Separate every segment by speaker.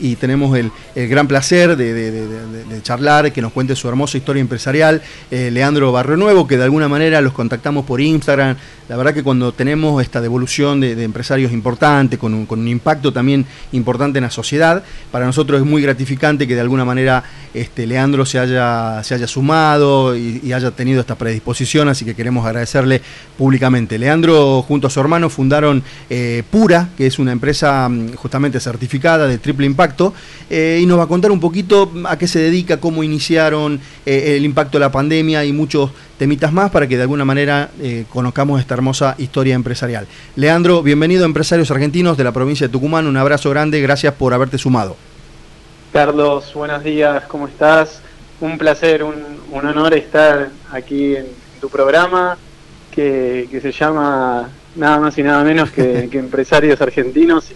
Speaker 1: y, tenemos el, gran placer de, charlar, que nos cuente su hermosa historia empresarial, eh, Leandro Barrio Nuevo, que de alguna manera los contactamos por Instagram. La verdad que cuando tenemos esta devolución de, empresarios importante, con un, impacto también importante en la sociedad, para nosotros es muy gratificante que de alguna manera este, Leandro se haya, se haya sumado y, haya tenido esta predisposición, así que queremos agradecerle públicamente. Leandro junto a su hermano fundaron eh, Pura, que es una empresa mm, justamente certificada de triple impacto, eh, y nos va a contar un poquito a qué se dedica, cómo iniciaron eh, el impacto de la pandemia y muchos temitas más para que de alguna manera eh, conozcamos esta hermosa historia empresarial. Leandro, bienvenido a Empresarios Argentinos de la provincia de Tucumán, un abrazo grande, gracias por haberte sumado.
Speaker 2: Carlos, buenos días, ¿cómo estás? Un placer, un, honor estar aquí en, tu programa que, se llama nada más y nada menos que, Empresarios Argentinos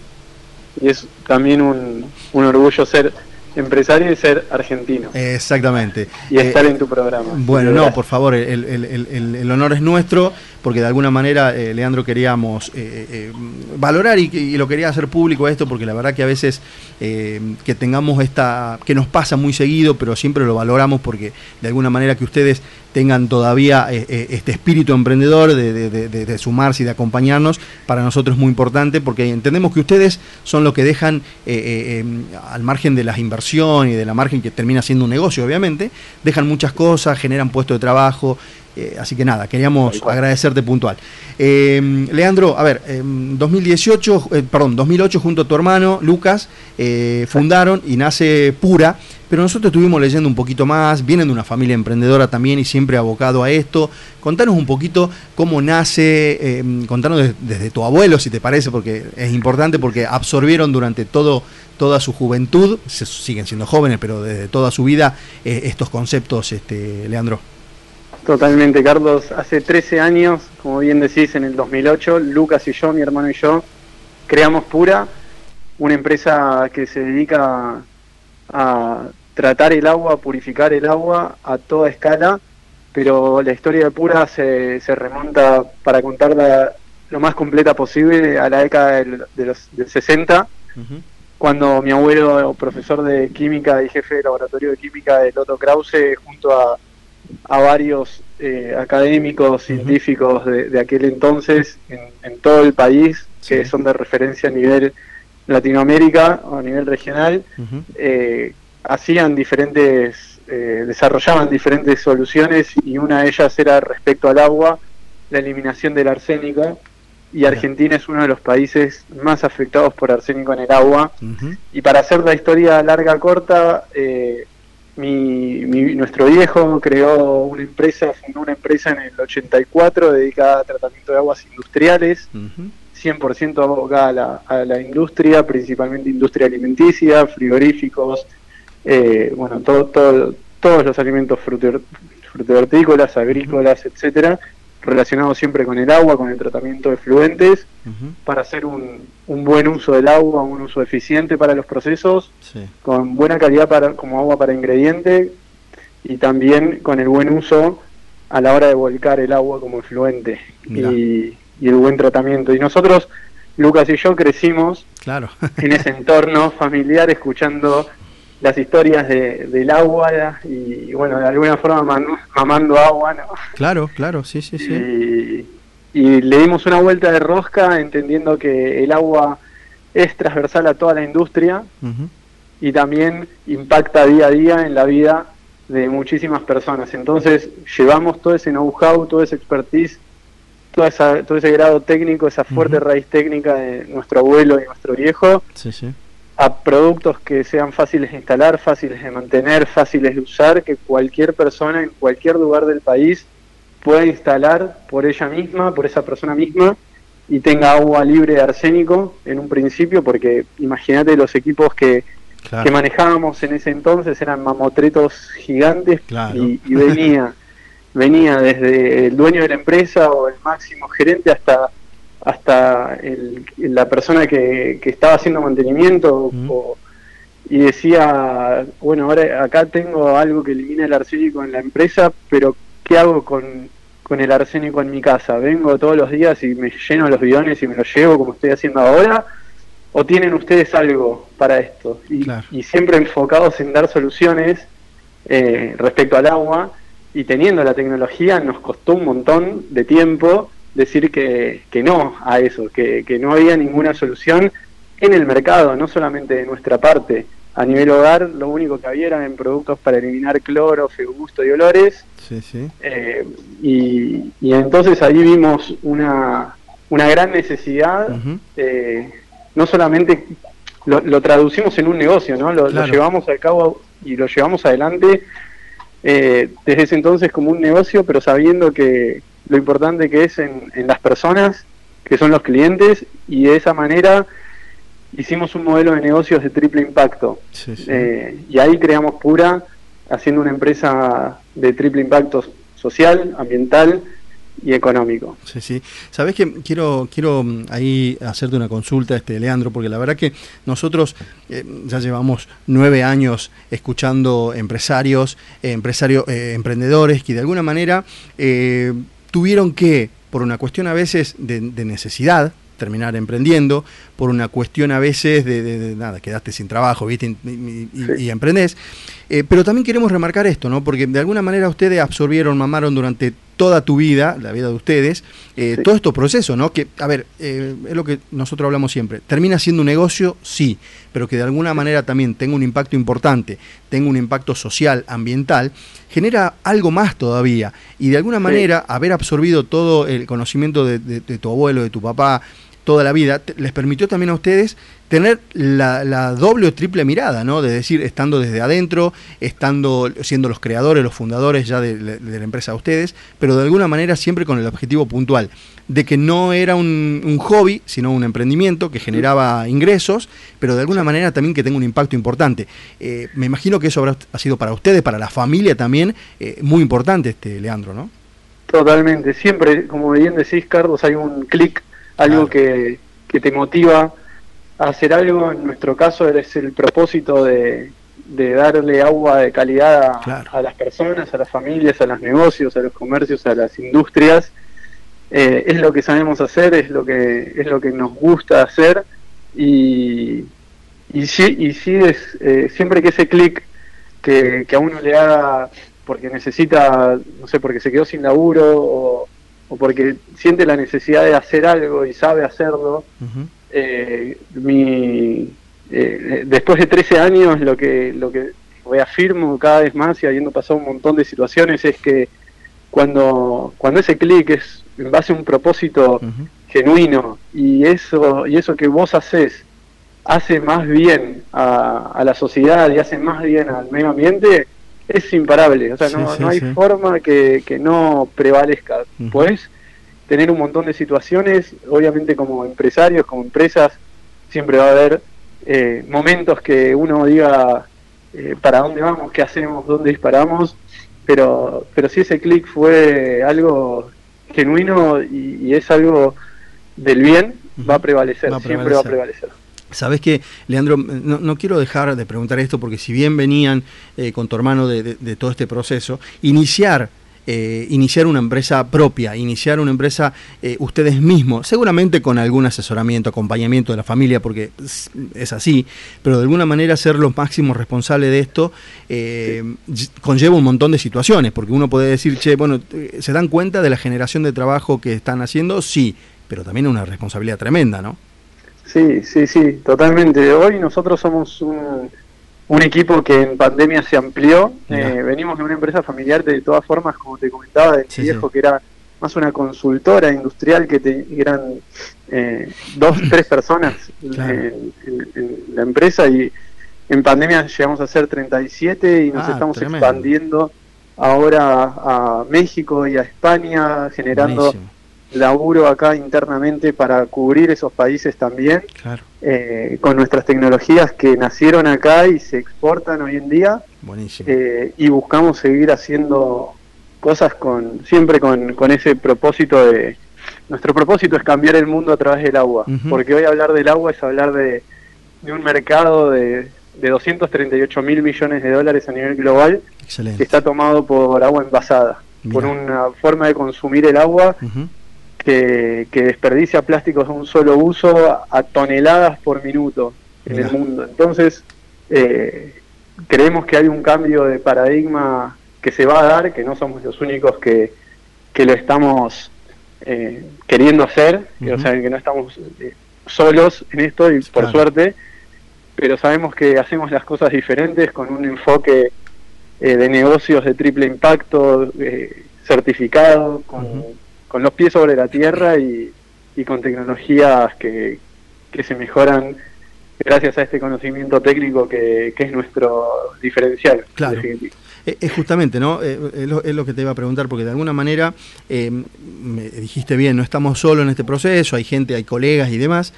Speaker 2: y es también un, un orgullo ser empresario y ser argentino.
Speaker 1: Exactamente.
Speaker 2: Y estar eh, en tu programa.
Speaker 1: Bueno, no, por favor, el, honor es nuestro, porque de alguna manera, eh, Leandro, queríamos eh, valorar y, lo quería hacer público esto, porque la verdad que a veces que tengamos esta, que nos pasa muy seguido, pero siempre lo valoramos porque de alguna manera que ustedes tengan todavía este espíritu emprendedor de, de, sumarse y de acompañarnos, para nosotros es muy importante, porque entendemos que ustedes son los que dejan al margen de las inversiones, y de la margen que termina siendo un negocio, obviamente, dejan muchas cosas, generan puestos de trabajo. Eh, así que nada, queríamos agradecerte puntual. Eh, Leandro, a ver, en 2018, eh, perdón, 2008 junto a tu hermano Lucas fundaron y nace Pura, pero nosotros estuvimos leyendo un poquito más, vienen de una familia emprendedora también y siempre abocado a esto. Contanos un poquito cómo nace, contanos desde tu abuelo, si te parece, porque es importante, porque absorbieron durante todo toda su juventud, se, siguen siendo jóvenes, pero desde toda su vida, estos conceptos, este, Leandro.
Speaker 2: Totalmente, Carlos. Hace 13 años, como bien decís, en el 2008, Lucas y yo, mi hermano y yo, creamos Pura, una empresa que se dedica a tratar el agua, purificar el agua a toda escala, pero la historia de Pura se, se remonta, para contarla lo más completa posible, a la década de los, del 60, cuando mi abuelo, profesor de química y jefe de laboratorio de química de Loto Krause, junto a, varios eh, académicos, científicos de, aquel entonces en, todo el país, que son de referencia a nivel Latinoamérica o a nivel regional, eh, hacían diferentes, eh, desarrollaban diferentes soluciones y una de ellas era respecto al agua, la eliminación del arsénico y Argentina es uno de los países más afectados por arsénico en el agua. Y para hacer la historia larga corta, eh, mi, nuestro viejo creó una empresa, fundó una empresa en el 84 dedicada a tratamiento de aguas industriales, 100% abocada a la, a la, industria, principalmente industria alimenticia, frigoríficos, eh, bueno, todo, todo, todos los alimentos frutícolas, agrícolas, etcétera relacionado siempre con el agua, con el tratamiento de fluentes, para hacer un, un, buen uso del agua, un uso eficiente para los procesos, con buena calidad para, como agua para ingrediente y también con el buen uso a la hora de volcar el agua como efluente y, y, el buen tratamiento. Y nosotros, Lucas y yo, crecimos claro. en ese entorno familiar escuchando las historias de, del agua y, bueno, de alguna forma mamando agua, ¿no?
Speaker 1: Claro, claro, sí, sí,
Speaker 2: sí. Y, le dimos una vuelta de rosca entendiendo que el agua es transversal a toda la industria y también impacta día a día en la vida de muchísimas personas. Entonces llevamos todo ese know-how, todo ese expertise, toda esa, todo ese grado técnico, esa fuerte raíz técnica de nuestro abuelo y nuestro viejo. Sí, sí a productos que sean fáciles de instalar, fáciles de mantener, fáciles de usar, que cualquier persona en cualquier lugar del país pueda instalar por ella misma, por esa persona misma, y tenga agua libre de arsénico en un principio, porque imagínate los equipos que, que manejábamos en ese entonces eran mamotretos gigantes y, y venía, venía desde el dueño de la empresa o el máximo gerente hasta hasta el, la persona que, que, estaba haciendo mantenimiento y decía, bueno, ahora acá tengo algo que elimina el arsénico en la empresa, pero ¿qué hago con, con el arsénico en mi casa? ¿Vengo todos los días y me lleno los bidones y me los llevo como estoy haciendo ahora? ¿O tienen ustedes algo para esto? Y, siempre enfocados en dar soluciones eh, respecto al agua y teniendo la tecnología nos costó un montón de tiempo decir que, que no a eso, que, que, no había ninguna solución en el mercado, no solamente de nuestra parte. A nivel hogar, lo único que había eran en productos para eliminar cloro, gusto y olores. Sí, sí. Eh, y, y, entonces ahí vimos una, una gran necesidad no solamente lo, traducimos en un negocio, ¿no? Lo, llevamos a cabo y lo llevamos adelante eh, desde ese entonces como un negocio, pero sabiendo que lo importante que es en, las personas, que son los clientes, y de esa manera hicimos un modelo de negocios de triple impacto. Eh, y ahí creamos Pura, haciendo una empresa de triple impacto social, ambiental y económico.
Speaker 1: Sí, sí. Sabes que quiero, quiero mm, ahí hacerte una consulta, este Leandro, porque la verdad que nosotros eh, ya llevamos nueve años escuchando empresarios, eh, empresarios, eh, emprendedores que de alguna manera tuvieron que, por una cuestión a veces de, necesidad, terminar emprendiendo, por una cuestión a veces de, nada, quedaste sin trabajo, ¿viste? Y, y, emprendés. pero también queremos remarcar esto, ¿no? Porque de alguna manera ustedes absorbieron, mamaron durante toda tu vida, la vida de ustedes, eh, todo este proceso, ¿no? Que, a ver, eh, es lo que nosotros hablamos siempre, termina siendo un negocio, sí, pero que de alguna manera también tenga un impacto importante, tenga un impacto social, ambiental, genera algo más todavía. Y de alguna manera, haber absorbido todo el conocimiento de tu abuelo, de tu papá, toda la vida, les permitió también a ustedes tener la, doble o triple mirada, ¿no? De decir, estando desde adentro, estando, siendo los creadores, los fundadores ya de, la empresa de ustedes, pero de alguna manera siempre con el objetivo puntual, de que no era un, hobby, sino un emprendimiento que generaba ingresos, pero de alguna manera también que tenga un impacto importante. Eh, me imagino que eso habrá, ha sido para ustedes, para la familia también, eh, muy importante, este Leandro, ¿no?
Speaker 2: Totalmente, siempre, como bien decís, Carlos, hay un clic algo que, que, te motiva a hacer algo. En nuestro caso es el propósito de, de darle agua de calidad a, las personas, a las familias, a los negocios, a los comercios, a las industrias. Eh, es lo que sabemos hacer, es lo que es lo que nos gusta hacer y, y sí, y sí es eh, siempre que ese clic que, que a uno le haga porque necesita, no sé, porque se quedó sin laburo o, o porque siente la necesidad de hacer algo y sabe hacerlo, eh, mi, eh, después de 13 años lo que, lo que reafirmo cada vez más y habiendo pasado un montón de situaciones es que cuando, cuando ese clic es en base a un propósito genuino y eso, y eso que vos haces hace más bien a, a la sociedad y hace más bien al medio ambiente, es imparable, o sea, no, no hay forma que, que, no prevalezca. Puedes tener un montón de situaciones, obviamente como empresarios, como empresas, siempre va a haber eh, momentos que uno diga eh, para dónde vamos, qué hacemos, dónde disparamos, pero, pero si ese clic fue algo genuino y, es algo del bien, va a prevalecer, siempre va a prevalecer.
Speaker 1: Sabes que, Leandro, no, quiero dejar de preguntar esto porque si bien venían eh, con tu hermano de, todo este proceso, iniciar, eh, iniciar una empresa propia, iniciar una empresa eh, ustedes mismos, seguramente con algún asesoramiento, acompañamiento de la familia, porque es, así, pero de alguna manera ser los máximos responsables de esto conlleva un montón de situaciones, porque uno puede decir, che, bueno, ¿se dan cuenta de la generación de trabajo que están haciendo? Sí, pero también una responsabilidad tremenda, ¿no?
Speaker 2: Sí, sí, sí, totalmente. Hoy nosotros somos un, un equipo que en pandemia se amplió. Eh, venimos de una empresa familiar de todas formas, como te comentaba, de viejo, que era más una consultora industrial que te, eran eh, dos, tres personas en, la empresa y en pandemia llegamos a ser 37 y nos ah, estamos expandiendo ahora a México y a España, generando laburo acá internamente para cubrir esos países también, eh, con nuestras tecnologías que nacieron acá y se exportan hoy en día. Eh, y buscamos seguir haciendo cosas con siempre con, con, ese propósito de... Nuestro propósito es cambiar el mundo a través del agua, porque hoy hablar del agua es hablar de, de un mercado de, de 238 mil millones de dólares a nivel global que está tomado por agua envasada, por una forma de consumir el agua que, desperdicia plásticos de un solo uso a, toneladas por minuto en el mundo. Entonces, eh, creemos que hay un cambio de paradigma que se va a dar, que no somos los únicos que, lo estamos eh, queriendo hacer, o sea, que no estamos eh, solos en esto y por suerte, pero sabemos que hacemos las cosas diferentes con un enfoque de negocios de triple impacto, certificado, con con los pies sobre la tierra y, con tecnologías que, se mejoran gracias a este conocimiento técnico que, es nuestro diferencial.
Speaker 1: Claro. Eh, es justamente, ¿no? Eh, es lo, que te iba a preguntar, porque de alguna manera, eh, me dijiste bien, no estamos solos en este proceso, hay gente, hay colegas y demás.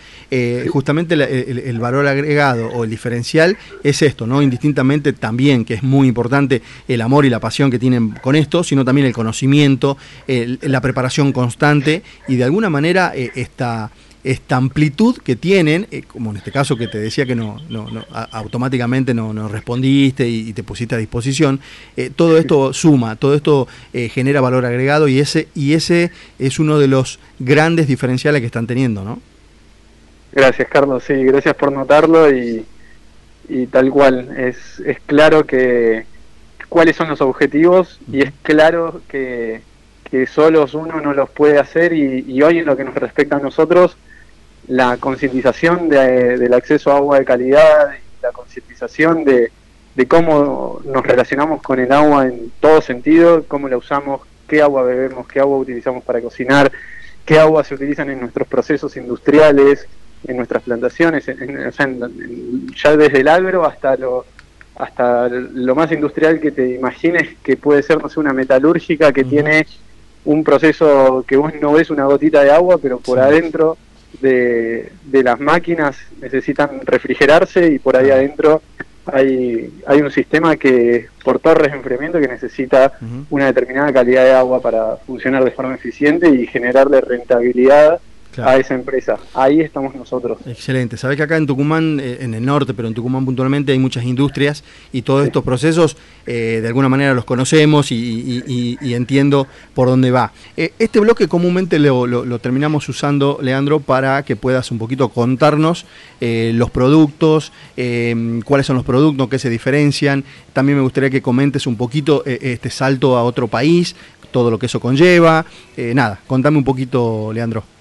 Speaker 1: Justamente el, valor agregado o el diferencial es esto, ¿no? Indistintamente también, que es muy importante el amor y la pasión que tienen con esto, sino también el conocimiento, la preparación constante y de alguna manera esta esta amplitud que tienen, eh, como en este caso que te decía que no, no, automáticamente no, no, respondiste y, te pusiste a disposición, eh, todo esto suma, todo esto eh, genera valor agregado y ese, y ese es uno de los grandes diferenciales que están teniendo, ¿no?
Speaker 2: Gracias, Carlos, sí, gracias por notarlo y, y tal cual, es, es claro que cuáles son los objetivos y es claro que, que solos uno no los puede hacer y hoy en lo que nos respecta a nosotros, la concientización de, del acceso a agua de calidad, la concientización de, de, cómo nos relacionamos con el agua en todo sentido, cómo la usamos, qué agua bebemos, qué agua utilizamos para cocinar, qué agua se utilizan en nuestros procesos industriales, en nuestras plantaciones, ya desde el agro hasta lo hasta lo más industrial que te imagines que puede ser, no sé, una metalúrgica que tiene un proceso que vos no ves una gotita de agua, pero por adentro de, las máquinas necesitan refrigerarse y por ahí adentro hay, hay un sistema que por torres de enfriamiento que necesita una determinada calidad de agua para funcionar de forma eficiente y generarle rentabilidad a esa empresa. Ahí estamos nosotros.
Speaker 1: Excelente. Sabés que acá en Tucumán, eh, en el norte, pero en Tucumán puntualmente hay muchas industrias y todos estos procesos eh, de alguna manera los conocemos y, entiendo por dónde va. Eh, este bloque comúnmente lo, terminamos usando, Leandro, para que puedas un poquito contarnos los productos, cuáles son los productos, qué se diferencian. También me gustaría que comentes un poquito este salto a otro país, todo lo que eso conlleva. nada, contame un poquito, Leandro.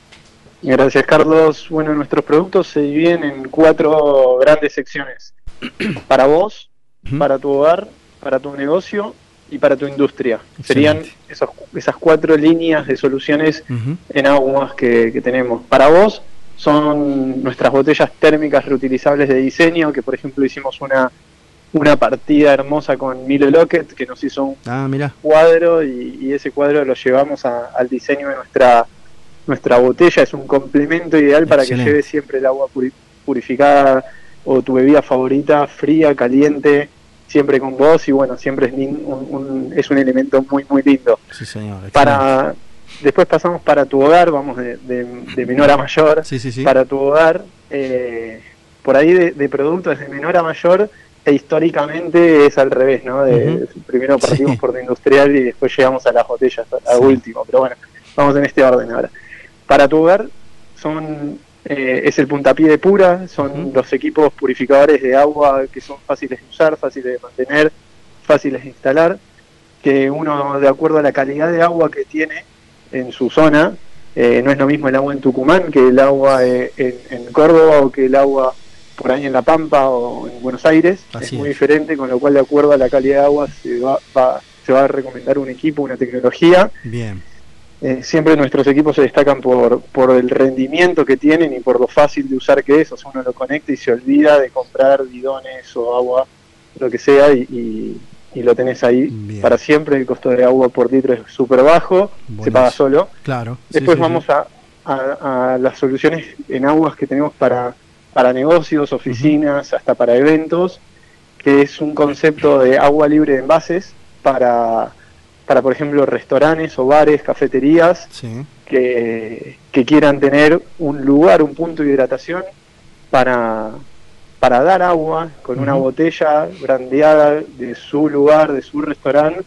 Speaker 2: Gracias, Carlos. Bueno, nuestros productos se dividen en cuatro grandes secciones. Para vos, para tu hogar, para tu negocio y para tu industria. Serían esas cuatro líneas de soluciones en aguas que, tenemos. Para vos son nuestras botellas térmicas reutilizables de diseño, que por ejemplo hicimos una, una partida hermosa con Milo Lockett, que nos hizo un ah, cuadro y, ese cuadro lo llevamos al diseño de nuestra nuestra botella es un complemento ideal para que lleves siempre el agua purificada o tu bebida favorita, fría, caliente, siempre con vos y bueno, siempre es un, es un elemento muy, muy lindo.
Speaker 1: Sí, señor.
Speaker 2: Para, después pasamos para tu hogar, vamos de, de, menor a mayor.
Speaker 1: Sí, sí,
Speaker 2: para tu hogar, eh, por ahí de, productos de menor a mayor, e históricamente es al revés, ¿no? De, Primero partimos por lo industrial y después llegamos a las botellas, a último, pero bueno, vamos en este orden ahora para tu son eh, es el puntapié de pura, son los equipos purificadores de agua que son fáciles de usar, fáciles de mantener, fáciles de instalar, que uno de acuerdo a la calidad de agua que tiene en su zona, eh, no es lo mismo el agua en Tucumán que el agua eh, en, Córdoba o que el agua por ahí en La Pampa o en Buenos Aires, es muy diferente, con lo cual de acuerdo a la calidad de agua se va, se va a recomendar un equipo, una tecnología.
Speaker 1: Bien
Speaker 2: eh, siempre nuestros equipos se destacan por, por el rendimiento que tienen y por lo fácil de usar que es. O sea, uno lo conecta y se olvida de comprar bidones o agua, lo que sea, y, y, lo tenés ahí para siempre. El costo de agua por litro es súper bajo, se paga solo.
Speaker 1: Claro.
Speaker 2: Después vamos A, a, las soluciones en aguas que tenemos para, para negocios, oficinas, hasta para eventos, que es un concepto de agua libre de envases para para, por ejemplo, restaurantes o bares, cafeterías que, quieran tener un lugar, un punto de hidratación para, para dar agua con una botella brandeada de su lugar, de su restaurante,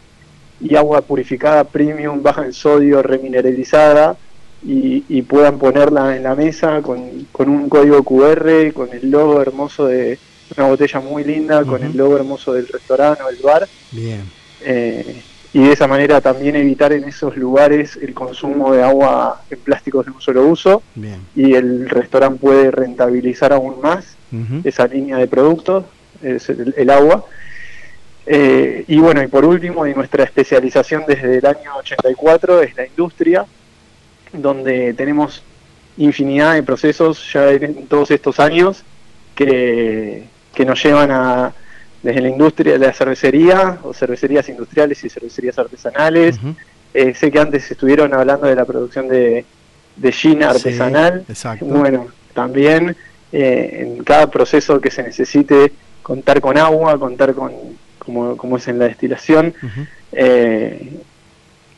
Speaker 2: y agua purificada premium, baja en sodio, remineralizada, y, puedan ponerla en la mesa con, un código QR, con el logo hermoso de una botella muy linda, con el logo hermoso del restaurante o el bar.
Speaker 1: Bien.
Speaker 2: Eh, y de esa manera también evitar en esos lugares el consumo de agua en plásticos de un solo uso.
Speaker 1: Bien.
Speaker 2: Y el restaurante puede rentabilizar aún más esa línea de productos, es el, agua. Eh, y bueno, y por último, y nuestra especialización desde el año 84 es la industria, donde tenemos infinidad de procesos ya en todos estos años que, que nos llevan a desde la industria de la cervecería o cervecerías industriales y cervecerías artesanales. Eh, sé que antes estuvieron hablando de la producción de, de gin artesanal. bueno, también eh, en cada proceso que se necesite contar con agua, contar con, como, como es en la destilación, eh,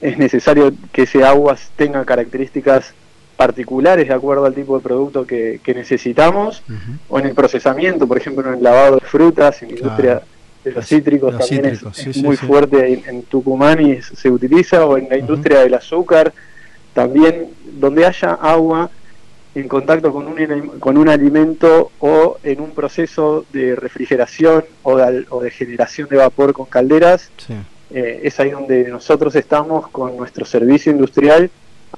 Speaker 2: es necesario que ese agua tenga características particulares de acuerdo al tipo de producto que, necesitamos, o en el procesamiento, por ejemplo, en el lavado de frutas, en la industria de los cítricos también es, muy fuerte en, Tucumán y se utiliza, o en la industria del azúcar, también donde haya agua en contacto con un, con un alimento o en un proceso de refrigeración o de, o de generación de vapor con calderas, eh, es ahí donde nosotros estamos con nuestro servicio industrial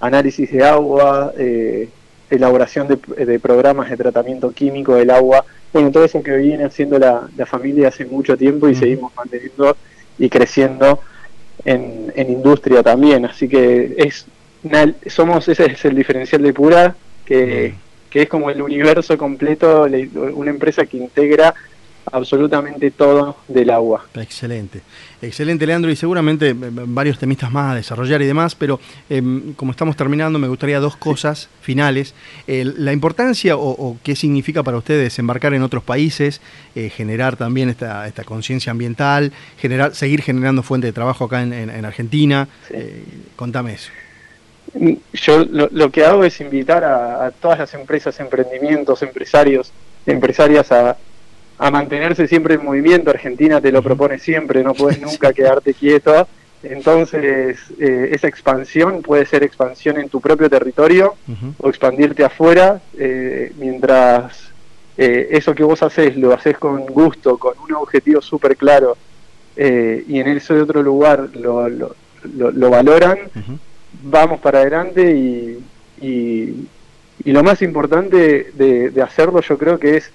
Speaker 2: análisis de agua, eh, elaboración de, programas de tratamiento químico del agua, bueno, todo eso que viene haciendo la, familia hace mucho tiempo y seguimos manteniendo y creciendo en, industria también, así que es somos ese es el diferencial de Pura, que, que es como el universo completo, una empresa que integra absolutamente todo del agua.
Speaker 1: Excelente, excelente Leandro y seguramente eh, varios temistas más a desarrollar y demás, pero em, como estamos terminando me gustaría dos cosas finales. la importancia o, qué significa para ustedes embarcar en otros países, eh, generar también esta, esta conciencia ambiental, generar, seguir generando fuente de trabajo acá en, Argentina. Eh, contame eso.
Speaker 2: Yo lo, que hago es invitar a, a todas las empresas, emprendimientos, empresarios, empresarias a a mantenerse siempre en movimiento. Argentina te lo propone siempre, no puedes nunca quedarte quieto. Entonces, eh, esa expansión puede ser expansión en tu propio territorio o expandirte afuera, eh, mientras eh, eso que vos haces lo haces con gusto, con un objetivo súper claro, y en ese otro lugar lo, lo, lo, valoran, vamos para adelante y, y, lo más importante de hacerlo yo creo que es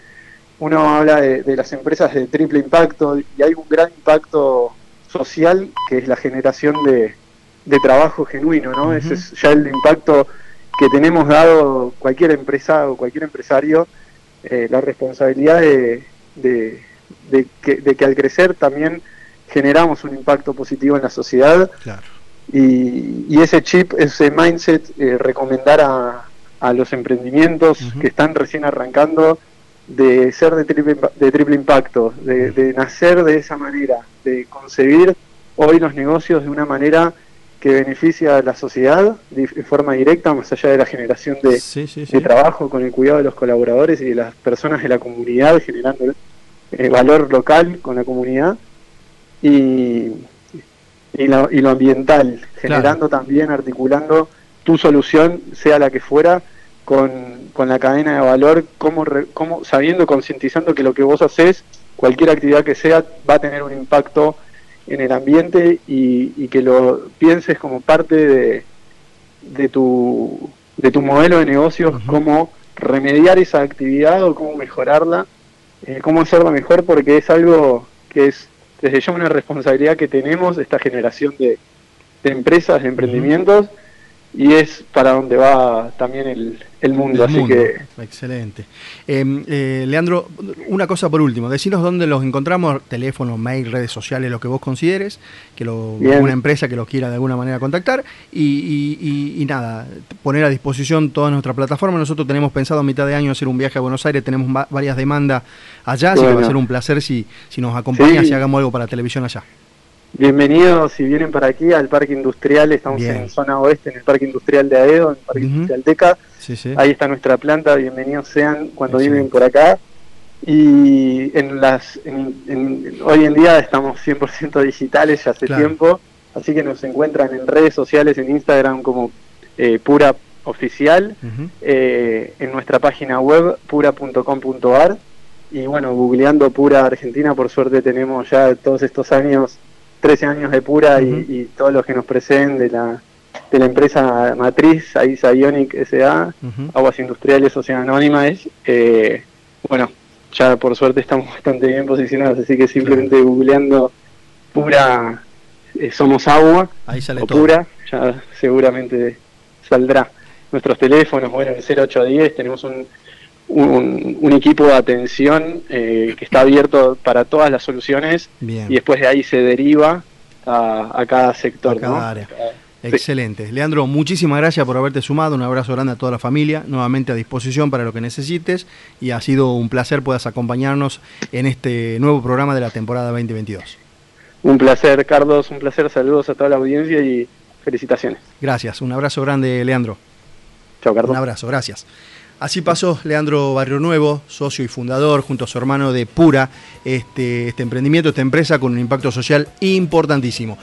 Speaker 2: uno habla de, las empresas de triple impacto y hay un gran impacto social que es la generación de, trabajo genuino, ¿no? Ese es ya el impacto que tenemos dado cualquier empresa o cualquier empresario, eh, la responsabilidad de, que, al crecer también generamos un impacto positivo en la sociedad. Y, ese chip, ese mindset, eh, recomendar a, a, los emprendimientos que están recién arrancando, de ser de triple, de triple impacto, de, nacer de esa manera, de concebir hoy los negocios de una manera que beneficia a la sociedad de, forma directa, más allá de la generación de, trabajo, con el cuidado de los colaboradores y de las personas de la comunidad, generando eh, valor local con la comunidad, y, y, lo, y lo ambiental, generando también, articulando tu solución, sea la que fuera, con, con la cadena de valor, como, como sabiendo, concientizando que lo que vos haces, cualquier actividad que sea, va a tener un impacto en el ambiente y, que lo pienses como parte de, de, tu, de tu modelo de negocios, cómo remediar esa actividad o cómo mejorarla, eh, cómo hacerla mejor, porque es algo que es desde ya una responsabilidad que tenemos, esta generación de, de empresas, de emprendimientos y es para donde va también el, mundo. así que
Speaker 1: excelente. Em, eh, Leandro, una cosa por último, decinos dónde los encontramos, teléfono, mail, redes sociales, lo que vos consideres, que lo, una empresa que los quiera de alguna manera contactar y, nada, poner a disposición toda nuestra plataforma. Nosotros tenemos pensado a mitad de año hacer un viaje a Buenos Aires, tenemos varias demandas allá, así que va a ser un placer si, si nos acompañas y hagamos algo para televisión allá.
Speaker 2: Bienvenidos si vienen para aquí al Parque Industrial, estamos en zona oeste, en el Parque Industrial de Aedo, en el Parque Industrial Teca. Ahí está nuestra planta, bienvenidos sean cuando vienen por acá. Y en las hoy en día estamos 100% digitales ya hace tiempo, así que nos encuentran en redes sociales, en Instagram como eh, pura oficial eh, en nuestra página web pura.com.ar y bueno, googleando Pura Argentina, por suerte tenemos ya todos estos años, 13 años de Pura y, todos los que nos preceden de la, de la empresa matriz, AISA Ionic S.A., Aguas Industriales Ocean Anónima, eh, bueno, ya por suerte estamos bastante bien posicionados, así que simplemente googleando Pura eh, Somos Agua o Pura, ya seguramente saldrá. Nuestros teléfonos, bueno, el 0810 tenemos un, un, equipo de atención eh, que está abierto para todas las soluciones y después de ahí se deriva a, cada sector.
Speaker 1: Excelente. Leandro, muchísimas gracias por haberte sumado. Un abrazo grande a toda la familia. Nuevamente a disposición para lo que necesites. Y ha sido un placer puedas acompañarnos en este nuevo programa de la temporada 2022.
Speaker 2: Un placer, Carlos. Un placer. Saludos a toda la audiencia y felicitaciones.
Speaker 1: Gracias. Un abrazo grande, Leandro.
Speaker 2: Chao, Carlos.
Speaker 1: Un abrazo. Gracias. Así pasó Leandro Barrio Nuevo, socio y fundador, junto a su hermano de Pura, este, este emprendimiento, esta empresa con un impacto social importantísimo.